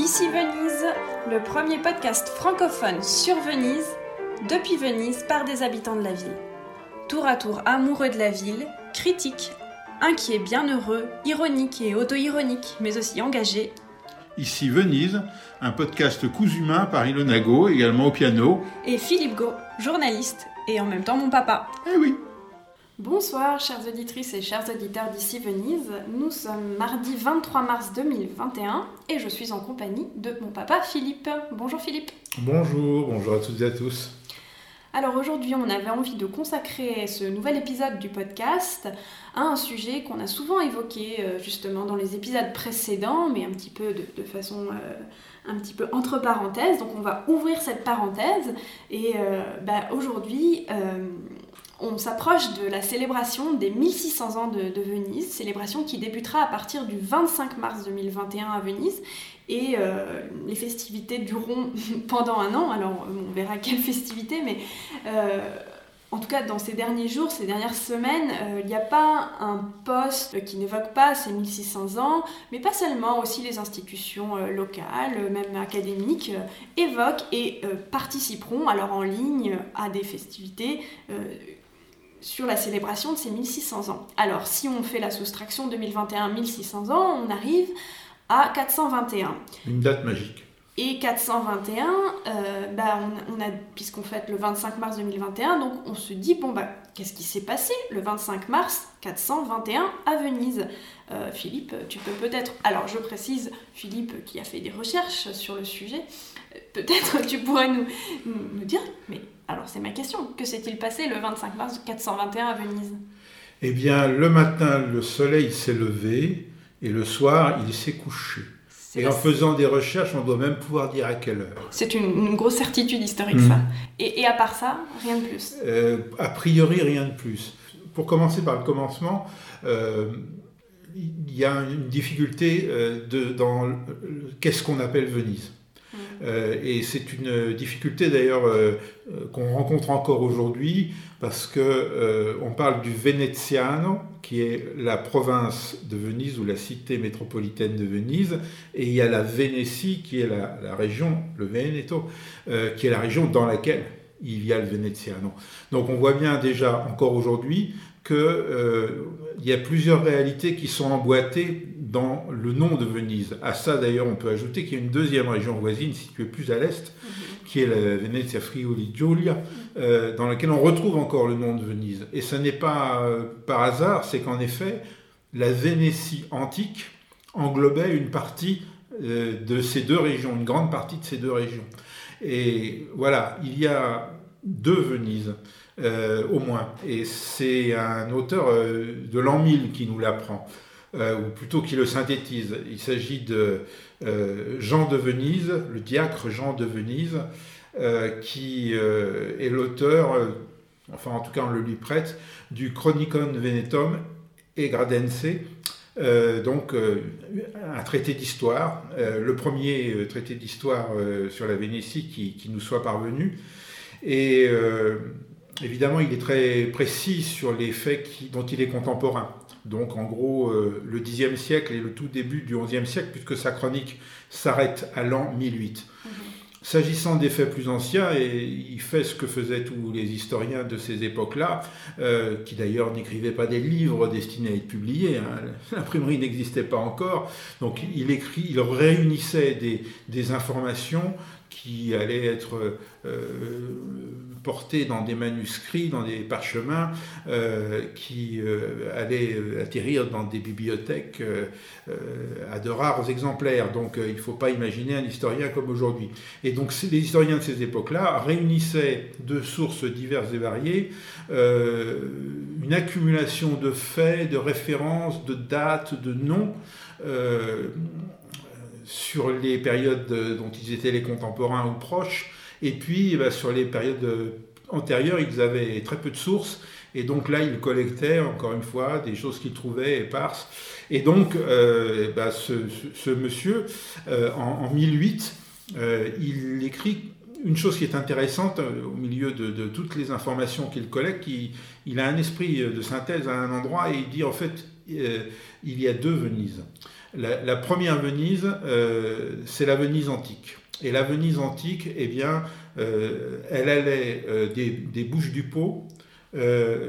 Ici Venise, le premier podcast francophone sur Venise, depuis Venise par des habitants de la ville. Tour à tour amoureux de la ville, critiques, inquiets, bienheureux, ironiques et auto-ironiques, mais aussi engagés. Ici Venise, un podcast cousumain par Ilona Go, également au piano. Et Philippe Go, journaliste et en même temps mon papa. Eh oui Bonsoir, chères auditrices et chers auditeurs d'ici Venise. Nous sommes mardi 23 mars 2021 et je suis en compagnie de mon papa Philippe. Bonjour Philippe. Bonjour, bonjour à toutes et à tous. Alors aujourd'hui, on avait envie de consacrer ce nouvel épisode du podcast à un sujet qu'on a souvent évoqué euh, justement dans les épisodes précédents, mais un petit peu de, façon euh, un petit peu entre parenthèses. Donc on va ouvrir cette parenthèse et euh, bah, aujourd'hui on s'approche de la célébration des 1600 ans de, Venise, célébration qui débutera à partir du 25 mars 2021 à Venise. Et euh, les festivités dureront pendant un an, alors on verra quelles festivités, mais euh, en tout cas dans ces derniers jours, ces dernières semaines, euh, il n'y a pas un poste qui n'évoque pas ces 1600 ans, mais pas seulement, aussi les institutions locales, même académiques, évoquent et participeront alors en ligne à des festivités sur la célébration de ces 1600 ans. Alors, si on fait la soustraction 2021-1600 ans, on arrive à 421. Une date magique. Et 421, euh, bah on, a, puisqu'on fête le 25 mars 2021, donc on se dit, bon, bah, qu'est-ce qui s'est passé le 25 mars 421 à Venise? Euh, Philippe, tu peux peut-être, alors je précise, Philippe qui a fait des recherches sur le sujet, peut-être tu pourrais nous, nous dire, mais alors c'est ma question. Que s'est-il passé le 25 mars 421 à Venise? Eh bien, le matin, le soleil s'est levé et le soir, il s'est couché. Et en faisant des recherches, on doit même pouvoir dire à quelle heure. C'est une, grosse certitude historique, ça. Mhm. Et, à part ça, rien de plus euh, A priori, rien de plus. Pour commencer par le commencement, euh, il y a une difficulté euh, de, dans qu'est-ce qu'on appelle Venise? Euh, et c'est une difficulté d'ailleurs euh, euh, qu'on rencontre encore aujourd'hui parce que on parle du Veneziano, qui est la province de Venise ou la cité métropolitaine de Venise, et il y a la Vénétie qui est la, la région, le Veneto, qui est la région dans laquelle il y a le Veneziano. Donc on voit bien déjà encore aujourd'hui qu'il euh, y a plusieurs réalités qui sont emboîtées dans le nom de Venise. À ça, d'ailleurs, on peut ajouter qu'il y a une deuxième région voisine située plus à l'est, mhm. qui est la Venezia Friuli Giulia, euh, dans laquelle on retrouve encore le nom de Venise. Et ce n'est pas euh, par hasard, c'est qu'en effet, la Vénétie antique englobait une partie de ces deux régions, une grande partie de ces deux régions. Et voilà, il y a deux Venises. Euh, au moins. Et c'est un auteur euh, de l'an 1000 qui nous l'apprend, euh, ou plutôt qui le synthétise. Il s'agit de Jean de Venise, le diacre Jean de Venise, qui est l'auteur, enfin en tout cas on le lui prête, du Chronicon Venetum et Gradense, donc un traité d'histoire, le premier traité d'histoire sur la Vénétie qui, qui, nous soit parvenu. Et Évidemment, il est très précis sur les faits dont il est contemporain. Donc, en gros, euh, le Xe siècle et le tout début du XIe siècle, puisque sa chronique s'arrête à l'an 1008. Mhm. S'agissant des faits plus anciens, et il fait ce que faisaient tous les historiens de ces époques-là, euh, qui d'ailleurs n'écrivaient pas des livres destinés à être publiés, hein. l'imprimerie n'existait pas encore, donc il écrit, il réunissait des, des informations qui allaient être euh, portés dans des manuscrits, dans des parchemins, euh, qui euh, allaient atterrir dans des bibliothèques à de rares exemplaires. Donc il ne faut pas imaginer un historien comme aujourd'hui. Et donc les historiens de ces époques-là réunissaient de sources diverses et variées une accumulation de faits, de références, de dates, de noms sur les périodes dont ils étaient les contemporains ou proches, et puis ben, sur les périodes antérieures, ils avaient très peu de sources, et donc là, ils collectaient, encore une fois, des choses qu'ils trouvaient éparses. Et donc, euh, ben, ce, monsieur, euh, en, 1008, euh, il écrit une chose qui est intéressante au milieu de, toutes les informations qu'il collecte, il, a un esprit de synthèse à un endroit et il dit en fait, il y a deux Venises. La, première Venise, c'est la Venise antique. Et la Venise antique, eh bien, elle allait des, Bouches du Pô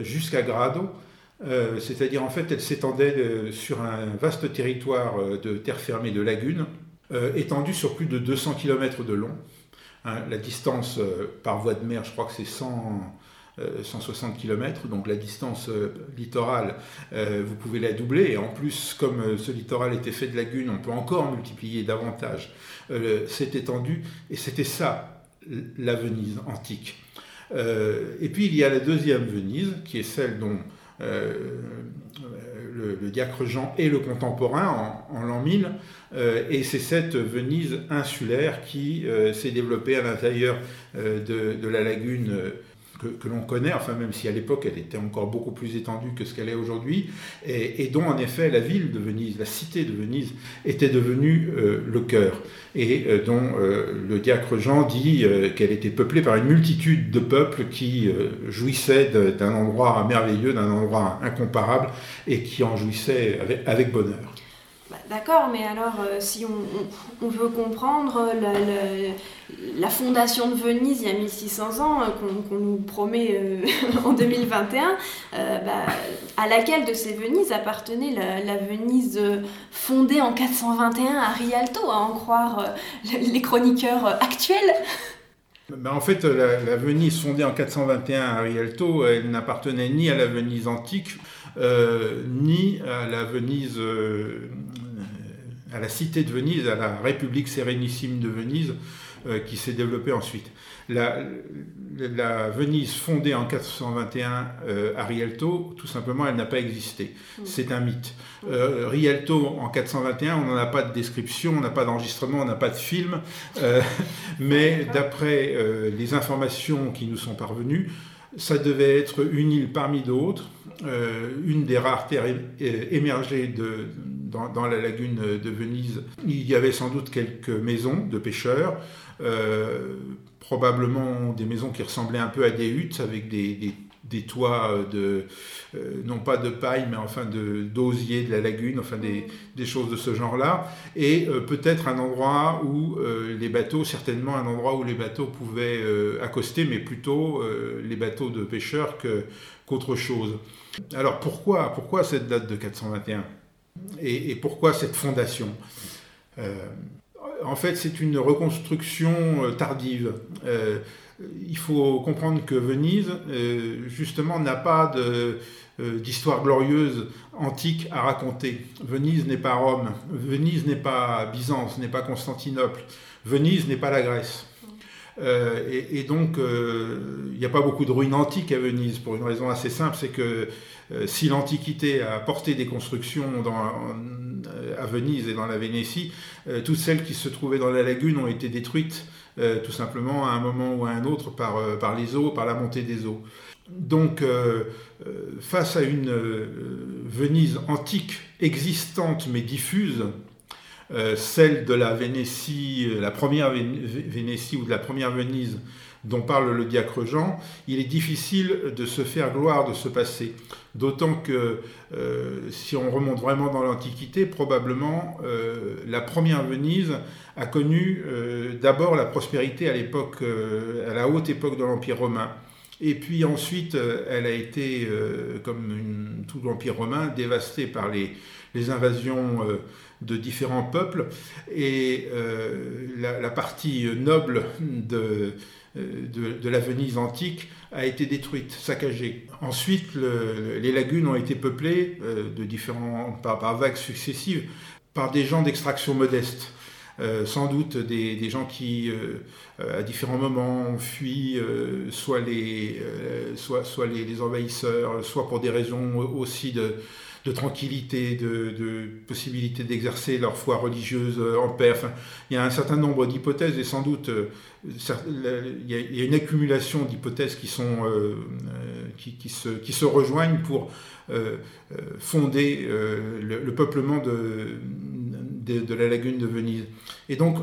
jusqu'à Grado. c'est-à-dire en fait elle s'étendait sur un vaste territoire de terre fermée de lagunes, étendu sur plus de 200 km de long. Hein, la distance par voie de mer, je crois que c'est 100, 160 euh, km, donc la distance euh, littorale, euh, vous pouvez la doubler. Et en plus, comme ce littoral était fait de lagunes, on peut encore multiplier davantage cette étendue. Et c'était ça, la Venise antique. et puis il y a la deuxième Venise, qui est celle dont le, diacre Jean est le contemporain en, l'an 1000, et c'est cette Venise insulaire qui s'est développée à l'intérieur de, de, la lagune que, l'on connaît, enfin même si à l'époque elle était encore beaucoup plus étendue que ce qu'elle est aujourd'hui, et, dont en effet la ville de Venise, la cité de Venise, était devenue euh, le cœur, et euh, dont euh, le diacre Jean dit qu'elle était peuplée par une multitude de peuples qui jouissaient d'un endroit merveilleux, d'un endroit incomparable, et qui en jouissaient avec bonheur. D'accord, mais alors euh, si on, veut comprendre la, fondation de Venise il y a 1600 ans, euh, qu'on nous promet euh, en 2021, bah, à laquelle de ces Venises appartenait la, Venise fondée en 421 à Rialto, à en croire les chroniqueurs actuels? Bah, en fait, la, Venise fondée en 421 à Rialto, elle n'appartenait ni à la Venise antique, ni à la Venise à la cité de Venise, à la République sérénissime de Venise, euh, qui s'est développée ensuite. La, Venise fondée en 421 euh, à Rialto, tout simplement, elle n'a pas existé. Mm. C'est un mythe. Euh, Rialto en 421, on n'en a pas de description, on n'a pas d'enregistrement, on n'a pas de film, mais d'après les informations qui nous sont parvenues, ça devait être une île parmi d'autres, une des rares terres émergées dans, la lagune de Venise, il y avait sans doute quelques maisons de pêcheurs, euh, probablement des maisons qui ressemblaient un peu à des huttes avec des, toits de, euh, non pas de paille, mais enfin d'osier de, la lagune, enfin des, choses de ce genre-là, et euh, peut-être un endroit où les bateaux, certainement un endroit où les bateaux pouvaient accoster, mais plutôt les bateaux de pêcheurs qu'autre chose. Alors pourquoi, pourquoi cette date de 421 et, pourquoi cette fondation? Euh, En fait, c'est une reconstruction euh, tardive. Euh, il faut comprendre que Venise, justement, n'a pas d'histoire glorieuse antique à raconter. Venise n'est pas Rome, Venise n'est pas Byzance, n'est pas Constantinople, Venise n'est pas la Grèce. et, donc, il n'y a pas beaucoup de ruines antiques à Venise, pour une raison assez simple, c'est que euh, si l'Antiquité a porté des constructions euh, à Venise et dans la Vénétie, euh, toutes celles qui se trouvaient dans la lagune ont été détruites tout simplement à un moment ou à un autre par, par les eaux, par la montée des eaux. Donc, face à une Venise antique existante mais diffuse, celle de la Vénétie, la première Vénétie ou de la première Venise dont parle le diacre Jean, il est difficile de se faire gloire de ce passé. D'autant que euh, si on remonte vraiment dans l'Antiquité, probablement euh, la première Venise a connu euh, d'abord la prospérité à l'époque, à la haute époque de l'Empire romain. Et puis ensuite, elle a été, comme tout l'Empire romain, dévastée par les, invasions de différents peuples. Et la, partie noble de, euh, de, la Venise antique a été détruite, saccagée. Ensuite, les lagunes ont été peuplées euh, de différents, par, vagues successives par des gens d'extraction modeste. Euh, sans doute des, gens qui, à différents moments, ont fui soit, les, soit, soit les, envahisseurs, soit pour des raisons aussi de, de tranquillité, de, possibilité d'exercer leur foi religieuse en paix. il y a un certain nombre d'hypothèses et sans doute il y, a une accumulation d'hypothèses qui, euh, euh, se, rejoignent pour euh, fonder le, peuplement de, de, la lagune de Venise. Et donc,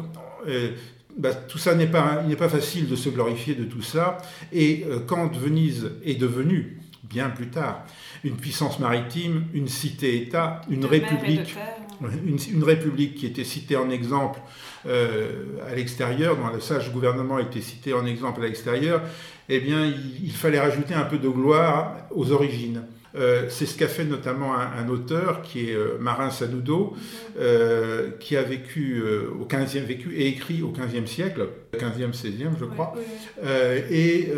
bah, tout ça n'est pas, il n'est pas facile de se glorifier de tout ça. Et quand Venise est devenue, bien plus tard, une puissance maritime, une cité-État, une république, Une, république qui était citée en exemple à l'extérieur, dont le sage gouvernement était cité en exemple à l'extérieur, eh bien, il, fallait rajouter un peu de gloire aux origines. Euh, c'est ce qu'a fait notamment un, auteur qui est euh, Marin Sanudo, euh, qui a vécu au 15e, vécu et écrit au 15e siècle, 15e, 16e je crois. et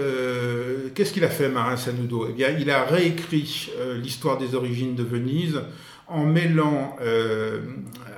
qu'est-ce qu'il a fait Marin Sanudo Eh bien, il a réécrit l'histoire des origines de Venise en mêlant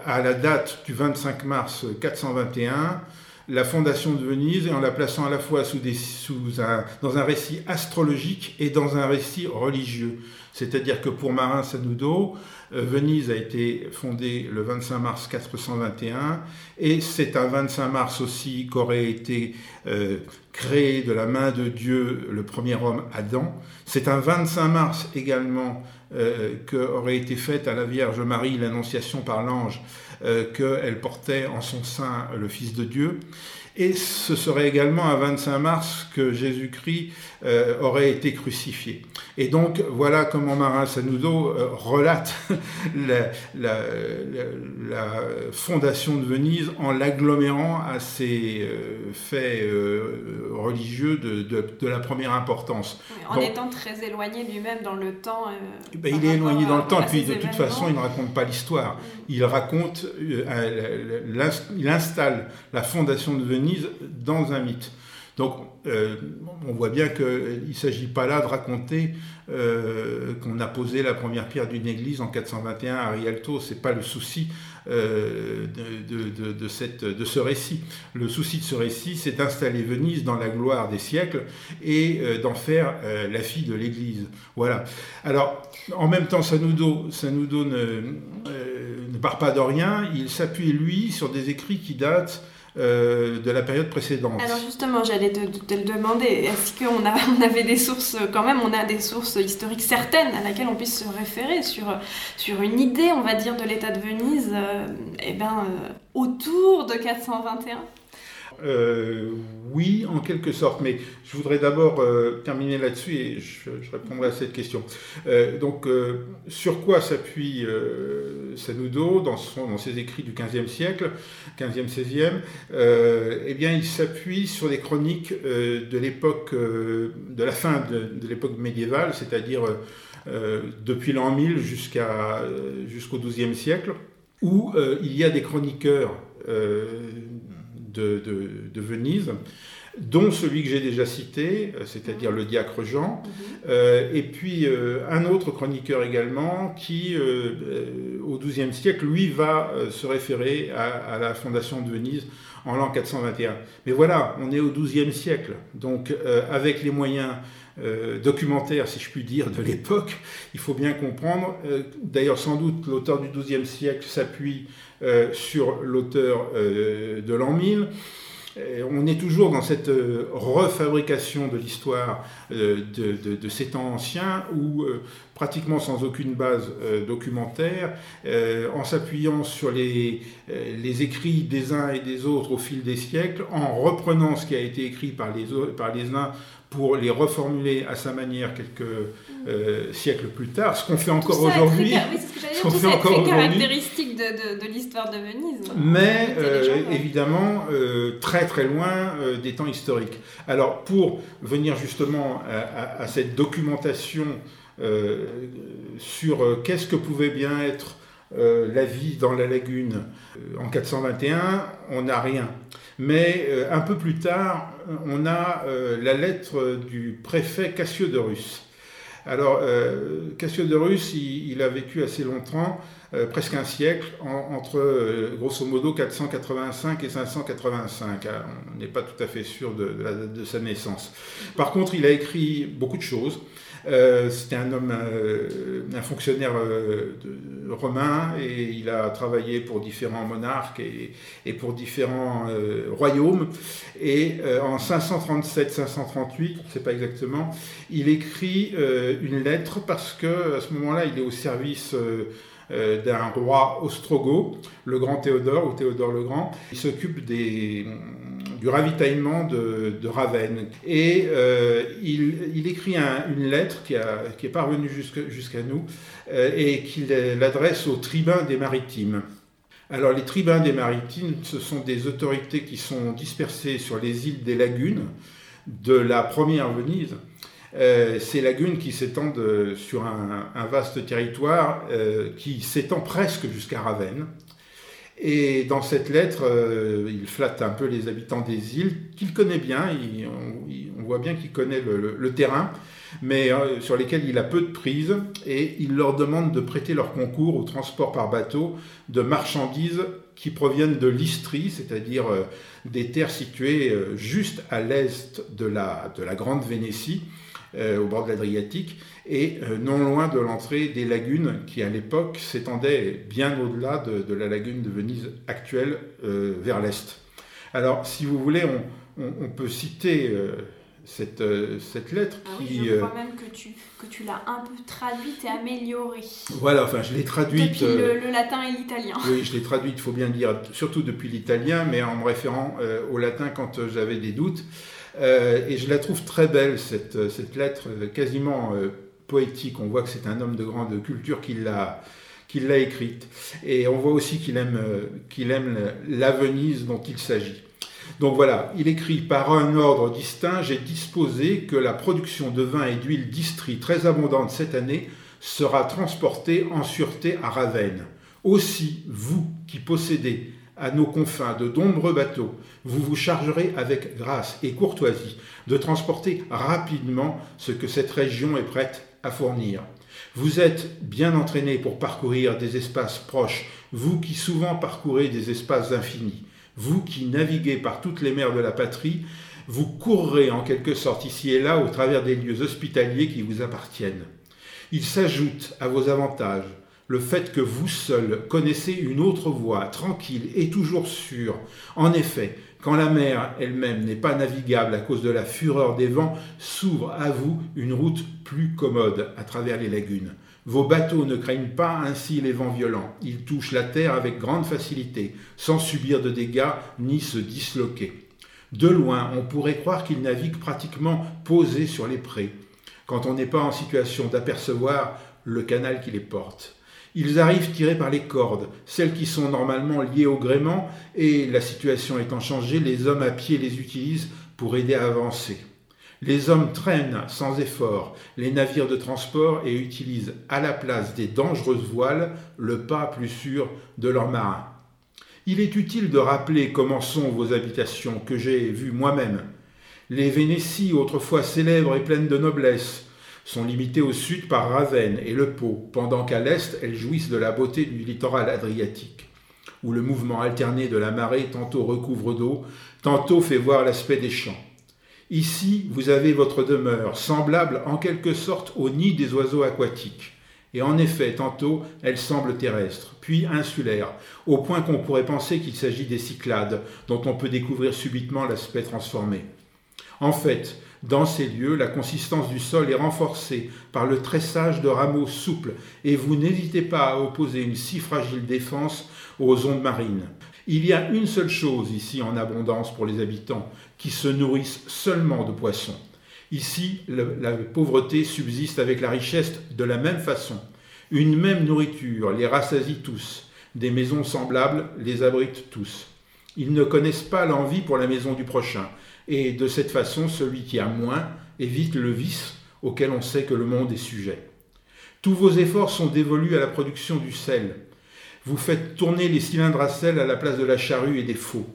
à la date du 25 mars 421 la fondation de Venise et en la plaçant à la fois sous des, sous un, dans un récit astrologique et dans un récit religieux. C'est-à-dire que pour Marin Sanudo, euh, Venise a été fondée le 25 mars 421 et c'est un 25 mars aussi qu'aurait été euh, créé de la main de Dieu le premier homme Adam. C'est un 25 mars également euh, qu'aurait été faite à la Vierge Marie l'annonciation par l'ange qu'elle portait en son sein le Fils de Dieu. Et ce serait également un 25 mars que Jésus-Christ euh, aurait été crucifié. Et donc voilà comment Marin Sanudo euh, relate la, fondation de Venise en l'agglomérant à ces euh, faits religieux de, la première importance. en étant très éloigné lui-même dans le temps. Ben, il est éloigné dans le temps, puis de toute façon il ne raconte pas l'histoire. Mm. Il raconte, il installe la fondation de Venise dans un mythe. Donc euh, on voit bien qu'il ne s'agit pas là de raconter euh, qu'on a posé la première pierre d'une église en 421 à Rialto, ce n'est pas le souci euh, de, ce récit. Le souci de ce récit, c'est d'installer Venise dans la gloire des siècles et d'en faire la fille de l'église. Voilà. Alors, en même temps, Sanudo, Sanudo ne, ne part pas de rien, il s'appuie, lui, sur des écrits qui datent euh, de la période précédente. Alors justement, j'allais te, le demander, est-ce qu'on avait des sources, quand même, on a des sources historiques certaines à laquelle on puisse se référer sur, sur une idée, on va dire, de l'état de Venise, euh, eh ben, euh, autour de 421 euh, oui, en quelque sorte, mais je voudrais d'abord euh, terminer là-dessus et je, répondrai à cette question. Euh, donc, sur quoi s'appuie Sanudo dans, ses écrits du XVe siècle, 15e, 16e Eh bien, il s'appuie sur les chroniques de l'époque, de la fin de, l'époque médiévale, c'est-à-dire depuis l'an 1000 jusqu'à, jusqu'au XIIe siècle, où il y a des chroniqueurs de, Venise, dont celui que j'ai déjà cité, euh, c'est-à-dire le diacre Jean, mhm. euh, et puis euh, un autre chroniqueur également qui, au XIIe siècle, lui va se référer à, la fondation de Venise en l'an 421. Mais voilà, on est au XIIe siècle, donc avec les moyens documentaires, si je puis dire, de l'époque, il faut bien comprendre. D'ailleurs, sans doute, l'auteur du XIIe siècle s'appuie euh, sur l'auteur euh, de l'an 1000. On est toujours dans cette euh, refabrication de l'histoire de, ces temps anciens où, pratiquement sans aucune base documentaire, en s'appuyant sur les, les, écrits des uns et des autres au fil des siècles, en reprenant ce qui a été écrit par les, par les uns pour les reformuler à sa manière quelques euh, siècles plus tard, ce qu'on fait encore aujourd'hui. Oui, ce qu'on fait encore aujourd'hui. De, de, l'histoire de Venise. Mais euh, évidemment, euh, très très loin des temps historiques. Alors, pour venir justement à, à cette documentation sur qu'est-ce que pouvait bien être la vie dans la lagune en 421, on n'a rien. Mais un peu plus tard, on a euh, la lettre du préfet Cassiodorus. Alors, euh, Cassiodorus, il, a vécu assez longtemps, euh, presque un siècle, entre grosso modo 485 et 585. Hein. On n'est pas tout à fait sûr de, date de sa naissance. Par contre, il a écrit beaucoup de choses. Euh, c'était un homme, euh, un fonctionnaire euh, romain et il a travaillé pour différents monarques et, pour différents royaumes. Et en 537-538, on ne sait pas exactement, il écrit une lettre parce que à ce moment-là, il est au service d'un roi ostrogoth, le grand Théodore ou Théodore le Grand. Il s'occupe du ravitaillement de, Ravenne. Et euh, il, écrit une lettre qui, est parvenue jusqu'à nous euh, et qu'il l'adresse au tribun des maritimes. Alors les tribuns des maritimes, ce sont des autorités qui sont dispersées sur les îles des lagunes de la première Venise. Euh, ces lagunes qui s'étendent sur un, vaste territoire euh, qui s'étend presque jusqu'à Ravenne. Et dans cette lettre, euh, il flatte un peu les habitants des îles, qu'il connaît bien, on, voit bien qu'il connaît le, terrain, mais euh, sur lesquels il a peu de prise, et il leur demande de prêter leur concours au transport par bateau de marchandises qui proviennent de l'Istrie, c'est-à-dire euh, des terres situées juste à l'est de la, de la Grande Vénétie, au bord de l'Adriatique, et euh, non loin de l'entrée des lagunes qui à l'époque s'étendaient bien au-delà de, la lagune de Venise actuelle euh, vers l'est. Alors si vous voulez, on, peut citer euh, cette, lettre ah qui... Oui, je crois même que tu, que tu l'as un peu traduite et améliorée. Voilà, enfin je l'ai traduite... Depuis le, latin et l'italien. Oui, je l'ai traduite, il faut bien dire, surtout depuis l'italien, mais en me référant au latin quand j'avais des doutes. Et je la trouve très belle, cette, cette lettre, quasiment poétique. On voit que c'est un homme de grande culture qui l'a l'a écrite. Et on voit aussi qu'il aime, euh, qu'il aime la Venise dont il s'agit. Donc voilà, il écrit par un ordre distinct, j'ai disposé que la production de vin et d'huile d'Istrie très abondante cette année sera transportée en sûreté à Ravenne. Aussi, vous qui possédez à nos confins de nombreux bateaux, vous vous chargerez avec grâce et courtoisie de transporter rapidement ce que cette région est prête à fournir. Vous êtes bien entraîné pour parcourir des espaces proches, vous qui souvent parcourez des espaces infinis, vous qui naviguez par toutes les mers de la patrie, vous courrez en quelque sorte ici et là au travers des lieux hospitaliers qui vous appartiennent. Il s'ajoute à vos avantages le fait que vous seul connaissez une autre voie, tranquille et toujours sûre. En effet, quand la mer elle-même n'est pas navigable à cause de la fureur des vents, s'ouvre à vous une route plus commode à travers les lagunes. Vos bateaux ne craignent pas ainsi les vents violents. Ils touchent la terre avec grande facilité, sans subir de dégâts ni se disloquer. De loin, on pourrait croire qu'ils naviguent pratiquement posés sur les prés, quand on n'est pas en situation d'apercevoir le canal qui les porte. Ils arrivent tirés par les cordes, celles qui sont normalement liées au gréement, et la situation étant changée, les hommes à pied les utilisent pour aider à avancer. Les hommes traînent sans effort les navires de transport et utilisent à la place des dangereuses voiles le pas plus sûr de leurs marins. Il est utile de rappeler comment sont vos habitations que j'ai vues moi-même. Les Vénéties, autrefois célèbres et pleines de noblesse, sont limitées au sud par Ravenne et le Pau, pendant qu'à l'est elles jouissent de la beauté du littoral adriatique, où le mouvement alterné de la marée tantôt recouvre d'eau, tantôt fait voir l'aspect des champs. Ici, vous avez votre demeure, semblable en quelque sorte au nid des oiseaux aquatiques. Et en effet, tantôt, elle semble terrestre, puis insulaire, au point qu'on pourrait penser qu'il s'agit des Cyclades, dont on peut découvrir subitement l'aspect transformé. En fait, dans ces lieux, la consistance du sol est renforcée par le tressage de rameaux souples et vous n'hésitez pas à opposer une si fragile défense aux ondes marines. Il y a une seule chose ici en abondance pour les habitants, qui se nourrissent seulement de poissons. Ici, la pauvreté subsiste avec la richesse de la même façon. Une même nourriture les rassasie tous. Des maisons semblables les abritent tous. Ils ne connaissent pas l'envie pour la maison du prochain. Et de cette façon, celui qui a moins évite le vice auquel on sait que le monde est sujet. Tous vos efforts sont dévolus à la production du sel. Vous faites tourner les cylindres à sel à la place de la charrue et des faux.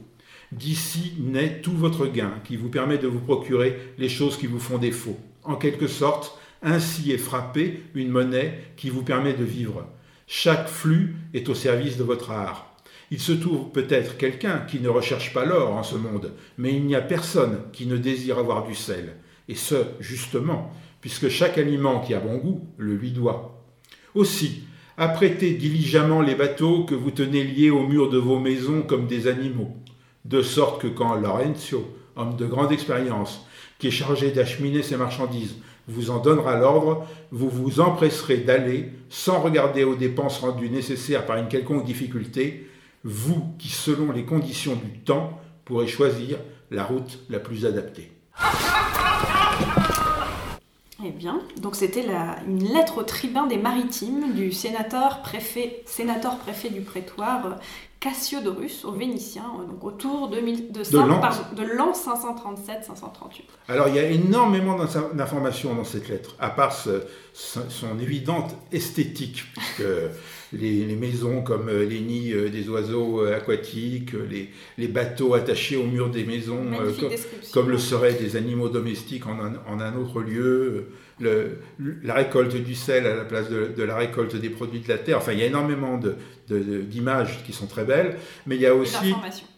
D'ici naît tout votre gain qui vous permet de vous procurer les choses qui vous font défaut. En quelque sorte, ainsi est frappée une monnaie qui vous permet de vivre. Chaque flux est au service de votre art. Il se trouve peut-être quelqu'un qui ne recherche pas l'or en ce monde, mais il n'y a personne qui ne désire avoir du sel. Et ce, justement, puisque chaque aliment qui a bon goût le lui doit. Aussi, apprêtez diligemment les bateaux que vous tenez liés au mur de vos maisons comme des animaux, de sorte que quand Lorenzo, homme de grande expérience, qui est chargé d'acheminer ses marchandises, vous en donnera l'ordre, vous vous empresserez d'aller, sans regarder aux dépenses rendues nécessaires par une quelconque difficulté, vous qui, selon les conditions du temps, pourrez choisir la route la plus adaptée. Eh bien, donc c'était une lettre au tribun des maritimes du sénateur préfet, sénateur préfet du prétoire Cassiodorus aux Vénitiens, euh, donc autour de, de, de l'an 537-538. Alors il y a énormément d'informations dans cette lettre, à part son évidente esthétique, puisque les, maisons comme euh, les nids euh, des oiseaux aquatiques, les, bateaux attachés au mur des maisons, comme, le seraient des animaux domestiques en en un autre lieu la récolte du sel à la place de, la récolte des produits de la terre. Enfin, il y a énormément d'images qui sont très belles, mais il y a aussi,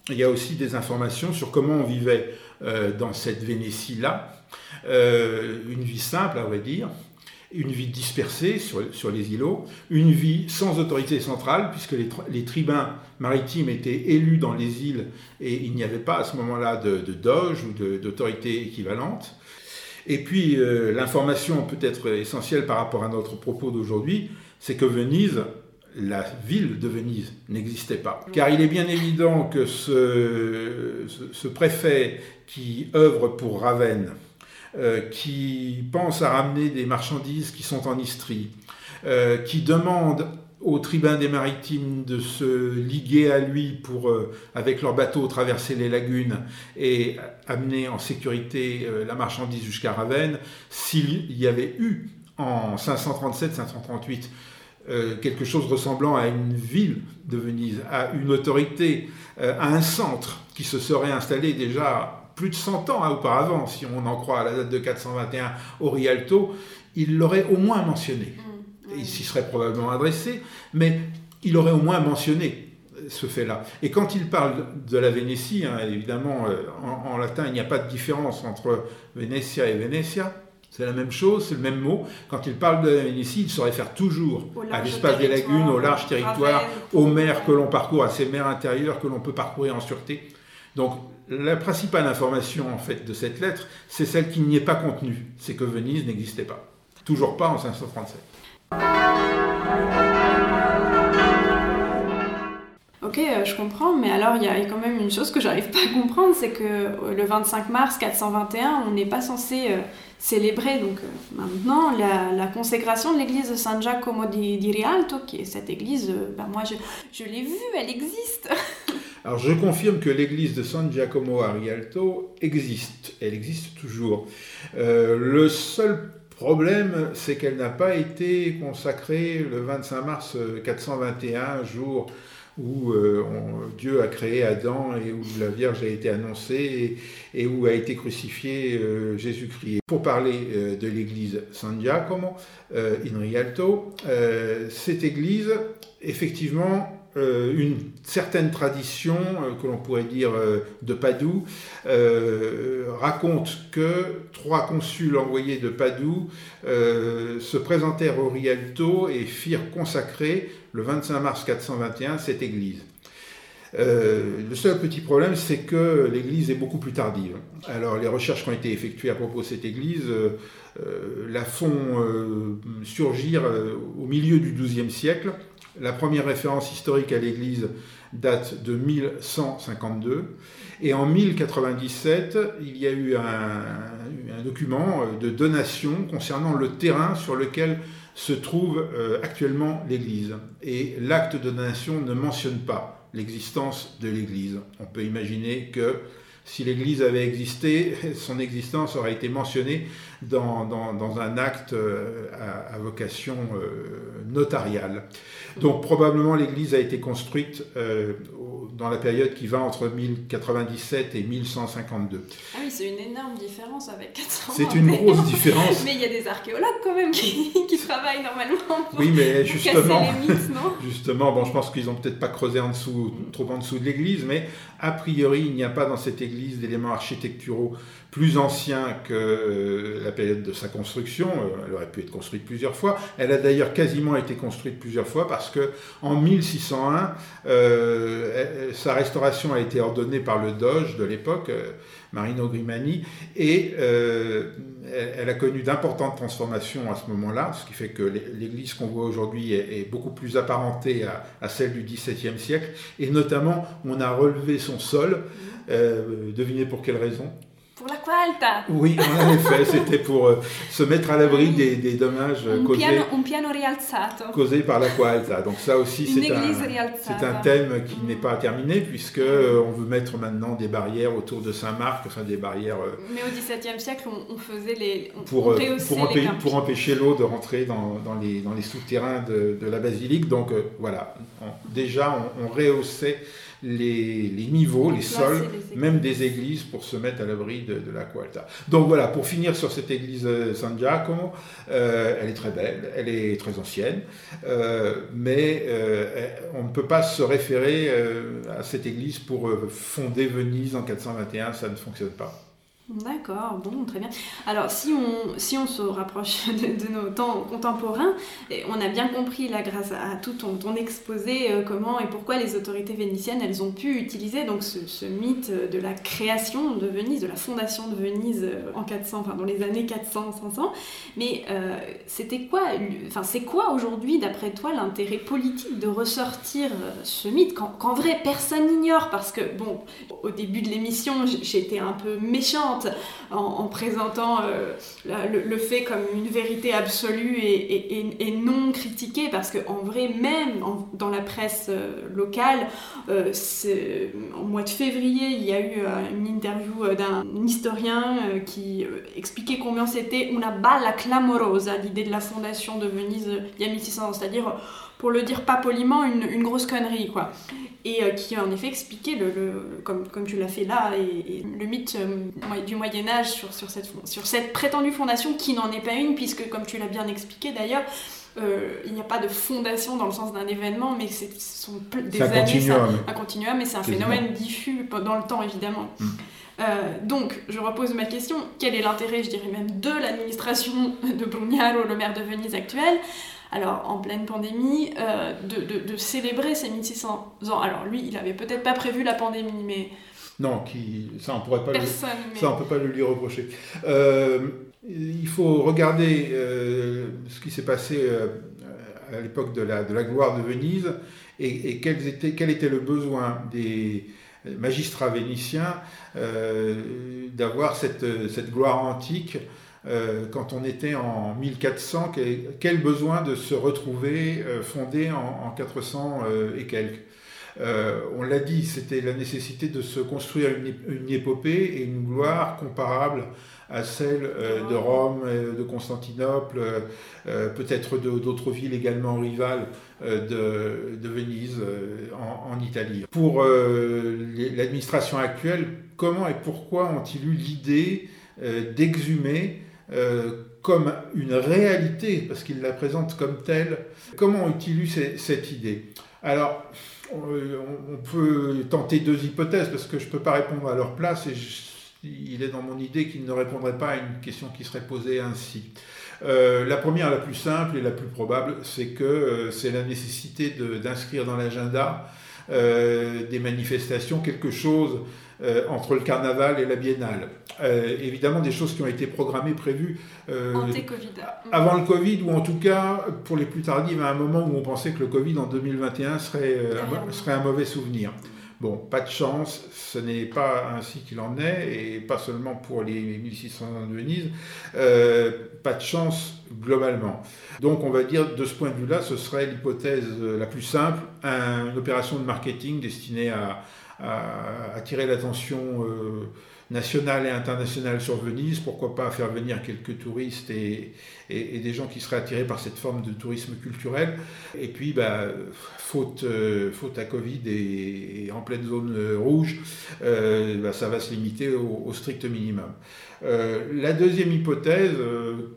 il y a aussi des informations sur comment on vivait euh, dans cette Vénétie-là. Euh, une vie simple, à vrai dire, une vie dispersée sur, les îlots, une vie sans autorité centrale, puisque les, tribuns maritimes étaient élus dans les îles et il n'y avait pas à ce moment-là de, de doge ou d'autorité équivalente. Et puis, euh, l'information peut-être essentielle par rapport à notre propos d'aujourd'hui, c'est que Venise, la ville de Venise, n'existait pas. Car il est bien évident que ce, préfet qui œuvre pour Ravenne, qui pense à ramener des marchandises qui sont en Istrie, euh, qui demande au tribun des maritimes de se liguer à lui pour, euh, avec leur bateau, traverser les lagunes et amener en sécurité euh, la marchandise jusqu'à Ravenne, s'il y avait eu en 537-538 euh, quelque chose ressemblant à une ville de Venise, à une autorité, à un centre qui se serait installé déjà plus de 100 ans hein, auparavant, si on en croit à la date de 421 au Rialto, il l'aurait au moins mentionné. Mm il s'y serait probablement adressé, mais il aurait au moins mentionné ce fait-là. Et quand il parle de la Vénétie, hein, évidemment, euh, en, latin, il n'y a pas de différence entre Venetia et Venetia. C'est la même chose, c'est le même mot. Quand il parle de la Vénétie, il se réfère toujours à l'espace des lagunes, au large territoire, aux mers que l'on parcourt, à ces mers intérieures que l'on peut parcourir en sûreté. Donc, la principale information en fait de cette lettre, c'est celle qui n'y est pas contenue, c'est que Venise n'existait pas. Toujours pas en 537. Ok, euh, je comprends, mais alors il y a quand même une chose que j'arrive pas à comprendre, c'est que euh, le 25 mars 421, on n'est pas censé euh, célébrer donc maintenant la, consécration de l'église de San Giacomo di, Rialto, qui est cette église, ben moi je, je l'ai vue, elle existe. alors je confirme que l'église de San Giacomo a Rialto existe, elle existe toujours. le seul problème, c'est qu'elle n'a pas été consacrée le 25 mars 421, jour où euh, Dieu a créé Adam et où la Vierge a été annoncée et, où a été crucifié euh, Jésus-Christ. Pour parler euh, de l'église San Giacomo in Rialto, cette église, effectivement, euh, une certaine tradition, euh, que l'on pourrait dire euh, de Padoue, raconte que trois consuls envoyés de Padoue se présentèrent au Rialto et firent consacrer le 25 mars 421 cette église. le seul petit problème, c'est que l'église est beaucoup plus tardive. Alors, les recherches qui ont été effectuées à propos de cette église la font surgir au milieu du XIIe siècle, la première référence historique à l'Église date de 1152. Et en 1097, il y a eu un, document de donation concernant le terrain sur lequel se trouve euh, actuellement l'Église. Et l'acte de donation ne mentionne pas l'existence de l'Église. On peut imaginer que si l'Église avait existé, son existence aurait été mentionnée dans, un acte euh, à, vocation euh, notariale. Donc probablement l'Église a été construite euh, dans la période qui va entre 1097 et 1152. Ah oui, c'est une énorme différence avec 400 C'est une grosse différence. mais il y a des archéologues quand même qui, travaillent normalement pour, oui, mais justement, casser les mythes, non? Justement, bon, je pense qu'ils n'ont peut-être pas creusé en dessous, trop en dessous de l'Église, mais a priori, il n'y a pas dans cette Église d'éléments architecturaux plus ancien que euh, la période de sa construction. Euh, elle aurait pu être construite plusieurs fois. Elle a d'ailleurs quasiment été construite plusieurs fois parce que en 1601, euh, sa restauration a été ordonnée par le Doge de l'époque, Marino Grimani, et elle, a connu d'importantes transformations à ce moment-là, ce qui fait que l'église qu'on voit aujourd'hui est, beaucoup plus apparentée à, à, celle du XVIIe siècle, et notamment on a relevé son sol. devinez pour quelle raison? Pour la Qualta Oui, en effet, c'était pour euh, se mettre à l'abri des, des, dommages un causés, piano, un piano rialzato. causés par la Qualta. Donc ça aussi, c'est un, un thème qui n'est pas terminé, puisque euh, on veut mettre maintenant des barrières autour de Saint-Marc, enfin des barrières euh, Mais au XVIIe siècle, on, on faisait les. On, pour, on euh, pour, empê- empêcher l'eau de rentrer dans, dans les, dans les souterrains de, de la basilique. Donc euh, voilà, déjà on, on rehaussait les, les niveaux, les sols, les même des églises pour se mettre à l'abri de, de la Qualta. Donc voilà, pour finir sur cette église euh, San Giacomo, euh, elle est très belle, elle est très ancienne, euh, mais euh, on ne peut pas se référer à cette église pour fonder Venise en 421, ça ne fonctionne pas. D'accord, bon, très bien. Alors, si on, si on se rapproche de, nos temps contemporains, on a bien compris, là, grâce à tout ton, exposé, euh, comment et pourquoi les autorités vénitiennes, elles ont pu utiliser donc ce, mythe de la création de Venise, de la fondation de Venise euh, en 400, enfin dans les années 400-500. Mais euh, c'était quoi, enfin c'est quoi aujourd'hui, d'après toi, l'intérêt politique de ressortir ce mythe qu'en vrai personne n'ignore? Parce que bon, au début de l'émission, j'étais un peu méchante en, en présentant euh, le, fait comme une vérité absolue et, non critiquée, parce qu'en vrai, même dans la presse euh, locale, euh, en mois de février, il y a eu une interview d'un historien qui expliquait combien c'était una balla clamorosa, l'idée de la fondation de Venise il y a 1600 ans, c'est-à-dire, pour le dire pas poliment, une, une grosse connerie, quoi et euh, qui en effet expliquait, le, le- comme, comme tu l'as fait là, et, et le mythe euh, du Moyen Âge sur, sur, cette, sur cette prétendue fondation qui n'en est pas une, puisque comme tu l'as bien expliqué d'ailleurs, euh, il n'y a pas de fondation dans le sens d'un événement, mais c'est- ce sont des années, continuum. un continuum, mais c'est un phénomène diffus dans le temps évidemment. Mm. Euh, donc, je repose ma question, quel est l'intérêt, je dirais même, de l'administration de Brugnaro, le maire de Venise actuel? Alors, en pleine pandémie, euh, de, de- de célébrer ces 1600 ans. Alors, lui, il avait peut-être pas prévu la pandémie, mais Non, qui, ça on pourrait pas le. Mais... ça on peut pas le lui reprocher. Euh, il faut regarder euh, ce qui s'est passé à l'époque de la, de la gloire de Venise et, et quels étaient- quel était le besoin des magistrats vénitiens d'avoir cette, cette gloire antique euh, quand on était en 1400, quel, quel besoin de se retrouver euh, fondé en, en 400 euh, et quelques. On l'a dit, c'était la nécessité de se construire une, une épopée et une gloire comparable à celle de Rome, de Constantinople, peut-être d'autres villes également rivales de, de Venise en, en Italie. Pour l'administration actuelle, comment et pourquoi ont-ils eu l'idée d'exhumer euh, comme une réalité, parce qu'ils la présentent comme telle, comment ces- cette idée? Alors, on, peut tenter deux hypothèses, parce que je ne peux pas répondre à leur place, et il est dans mon idée qu'ils ne répondraient pas à une question qui serait posée ainsi. Euh, la première, la plus simple et la plus probable, c'est que euh, c'est la nécessité d'inscrire dans l'agenda des manifestations quelque chose euh, entre le carnaval et la biennale. Euh, évidemment, des choses qui ont été programmées, prévues euh, Anté-Covid. avant le Covid, ou en tout cas pour les plus tardives, à un moment où on pensait que le Covid en 2021 serait, un, serait un mauvais souvenir. Bon, pas de chance, ce n'est pas ainsi qu'il en est, et pas seulement pour les 1600 ans de Venise, euh, pas de chance globalement. Donc on va dire, de ce point de vue-là, ce serait l'hypothèse la plus simple, un- une opération de marketing destinée à, à attirer l'attention euh, nationale et internationale sur Venise, pourquoi pas faire venir quelques touristes et, et- des gens qui seraient attirés par cette forme de tourisme culturel. Et puis, bah, faute, euh, faute à Covid et, et en pleine zone euh, rouge, bah, ça va se limiter au, strict minimum. La deuxième hypothèse,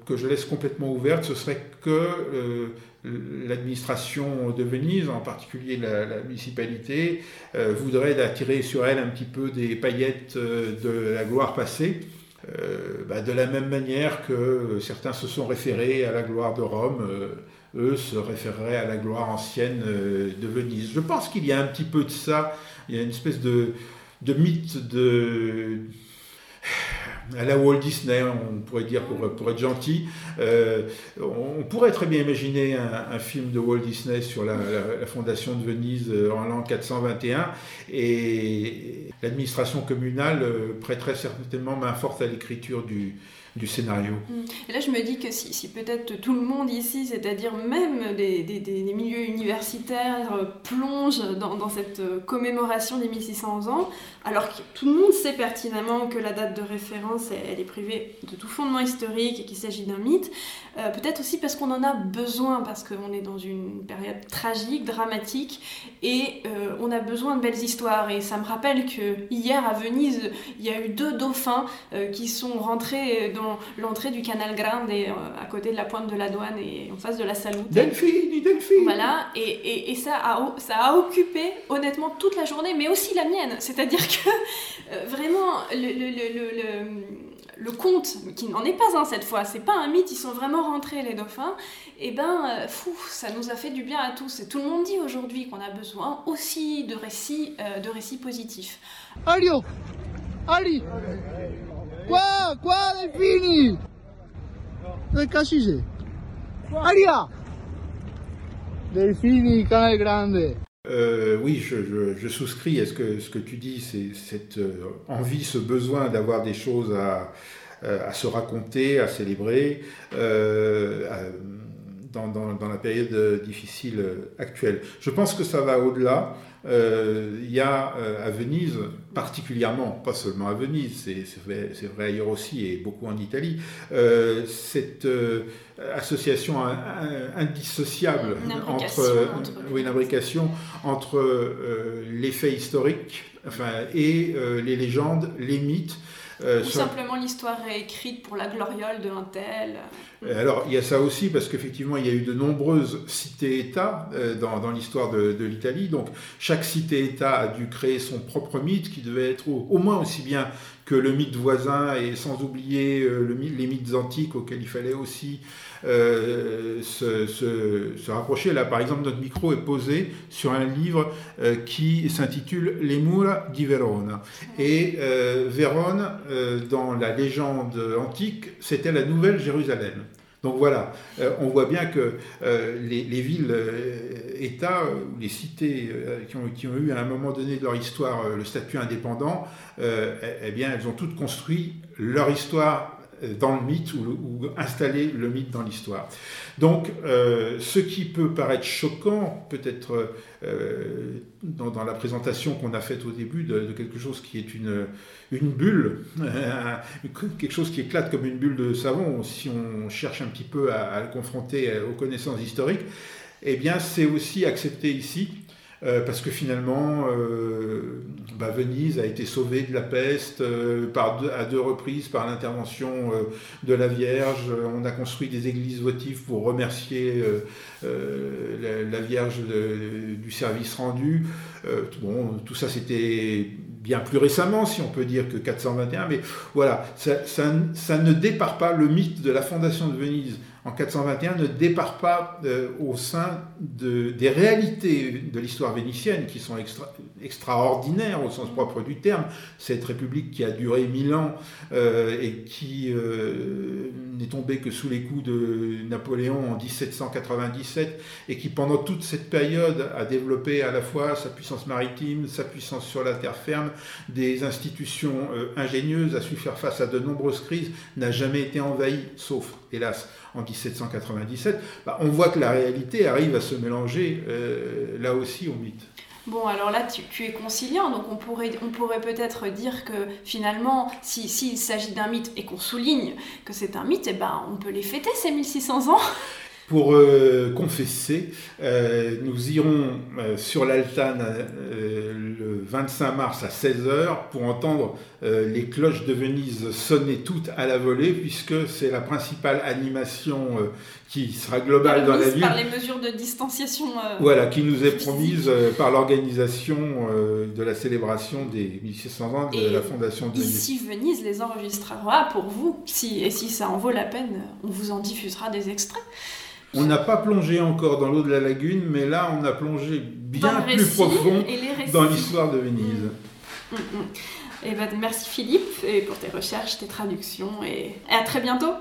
que je laisse complètement ouverte, ce serait que l'administration de Venise, en particulier la, municipalité, euh, voudrait attirer sur elle un petit peu des paillettes euh, de la gloire passée. Euh, bah, de la même manière que certains se sont référés à la gloire de Rome, eux se référeraient à la gloire ancienne de Venise. Je pense qu'il y a un petit peu de ça, il y a une espèce de mythe de, à la Walt Disney, on pourrait dire pour, être gentil. Euh, on pourrait très bien imaginer un, film de Walt Disney sur la, fondation de Venise euh, en l'an 421 et l'administration communale euh, prêterait certainement main forte à l'écriture du, du scénario. Mm. Là, je me dis que si, peut-être tout le monde ici, c'est-à-dire même des, des, milieux universitaires, euh, plonge dans, cette euh, commémoration des 1600 ans, alors que tout le monde sait pertinemment que la date de référence, elle, est privée de tout fondement historique et qu'il s'agit d'un mythe, euh, peut-être aussi parce qu'on en a besoin, parce qu'on est dans une période tragique, dramatique, et on a besoin de belles histoires. Et ça me rappelle que hier à Venise, il y a eu deux dauphins qui sont rentrés dans l'entrée du canal Grande, euh, à côté de la pointe de la douane et en face de la Salute. Delphine, Delphine Voilà, et, et, ça, a, ça a occupé honnêtement toute la journée, mais aussi la mienne. C'est-à-dire que euh, vraiment, le, le, le, le conte, qui n'en est pas un cette fois, c'est pas un mythe, ils sont vraiment rentrés les dauphins, et eh ben euh, fou, ça nous a fait du bien à tous. Et tout le monde dit aujourd'hui qu'on a besoin aussi de récits, de récits positifs. Alio Ali Quoi Quoi, Delphini Delphini, Aria Delphini, canal grande. Euh, oui, je, souscris à ce que, ce que tu dis, c'est cette euh, envie, ce besoin d'avoir des choses à, euh, à, se raconter, à célébrer. Euh, dans, la période difficile actuelle. Je pense que ça va au-delà. Euh, il y a euh, à Venise, particulièrement, pas seulement à Venise, c'est vrai, ailleurs aussi et beaucoup en Italie, euh, cette association indissociable entre, oui, une imbrication entre les faits historiques enfin, et les légendes, les mythes. Euh, Ou simplement l'histoire réécrite pour la gloriole de un tel. Euh, alors il y a ça aussi parce qu'effectivement il y a eu de nombreuses cités-États euh, dans, l'histoire de, l'Italie. Donc chaque cité-État a dû créer son propre mythe qui devait être au moins aussi bien que le mythe voisin et sans oublier euh, le, les mythes antiques auxquels il fallait aussi euh, se, se, rapprocher. Là, par exemple, notre micro est posé sur un livre euh, qui s'intitule Les Mura di Verona. Et Vérone, dans la légende antique, c'était la Nouvelle Jérusalem. Donc voilà, euh, on voit bien que euh, les, villes, euh, États ou les cités qui ont, qui, ont, eu à un moment donné de leur histoire le statut indépendant, eh, eh bien elles ont toutes construit leur histoire dans le mythe ou, installer le mythe dans l'histoire. Donc, euh, ce qui peut paraître choquant, peut-être euh, dans, la présentation qu'on a faite au début de, quelque chose qui est une, une bulle, quelque chose qui éclate comme une bulle de savon, si on cherche un petit peu à, à le confronter aux connaissances historiques, eh bien, c'est aussi accepté ici euh, parce que finalement, euh, bah, Venise a été sauvée de la peste euh, à deux reprises par l'intervention de la Vierge. On a construit des églises votives pour remercier la, Vierge du service rendu. bon, tout ça c'était bien plus récemment, si on peut dire que 421, mais voilà, ça, ça ne départ pas le mythe de la fondation de Venise en 421 ne départ pas euh, au sein de, des réalités de l'histoire vénitienne qui sont extraordinaires au sens propre du terme. Cette république qui a duré mille ans euh, et qui euh, n'est tombée que sous les coups de Napoléon en 1797 et qui pendant toute cette période a développé à la fois sa puissance maritime, sa puissance sur la terre ferme, des institutions ingénieuses, a su faire face à de nombreuses crises, n'a jamais été envahie, sauf, hélas, en 1797, bah, on voit que la réalité arrive à se mélanger euh, là aussi au mythe. Bon, alors là, tu, es conciliant, donc on pourrait, on pourrait peut-être dire que finalement, s'il si, s'agit d'un mythe et qu'on souligne que c'est un mythe, eh ben, on peut les fêter ces 1600 ans. Pour euh, confesser, euh, nous irons sur l'Altane le 25 mars à 16h pour entendre euh, les cloches de Venise sonner toutes à la volée, puisque c'est la principale animation euh, qui sera globale dans la ville. Par les mesures de distanciation. Euh, voilà, qui nous est promise par l'organisation de la célébration des 1600 ans de la fondation de Venise. Ici, Venise les enregistrera pour vous, si, et si ça en vaut la peine, on vous en diffusera des extraits. On n'a pas plongé encore dans l'eau de la lagune, mais là, on a plongé bien plus profond dans l'histoire de Venise. Mm, mm, mm. Et ben, merci Philippe et pour tes recherches, tes traductions et, et à très bientôt.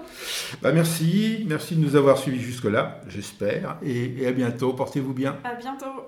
Bah, merci, merci de nous avoir suivis jusque-là, j'espère. Et, et à bientôt, portez-vous bien. À bientôt.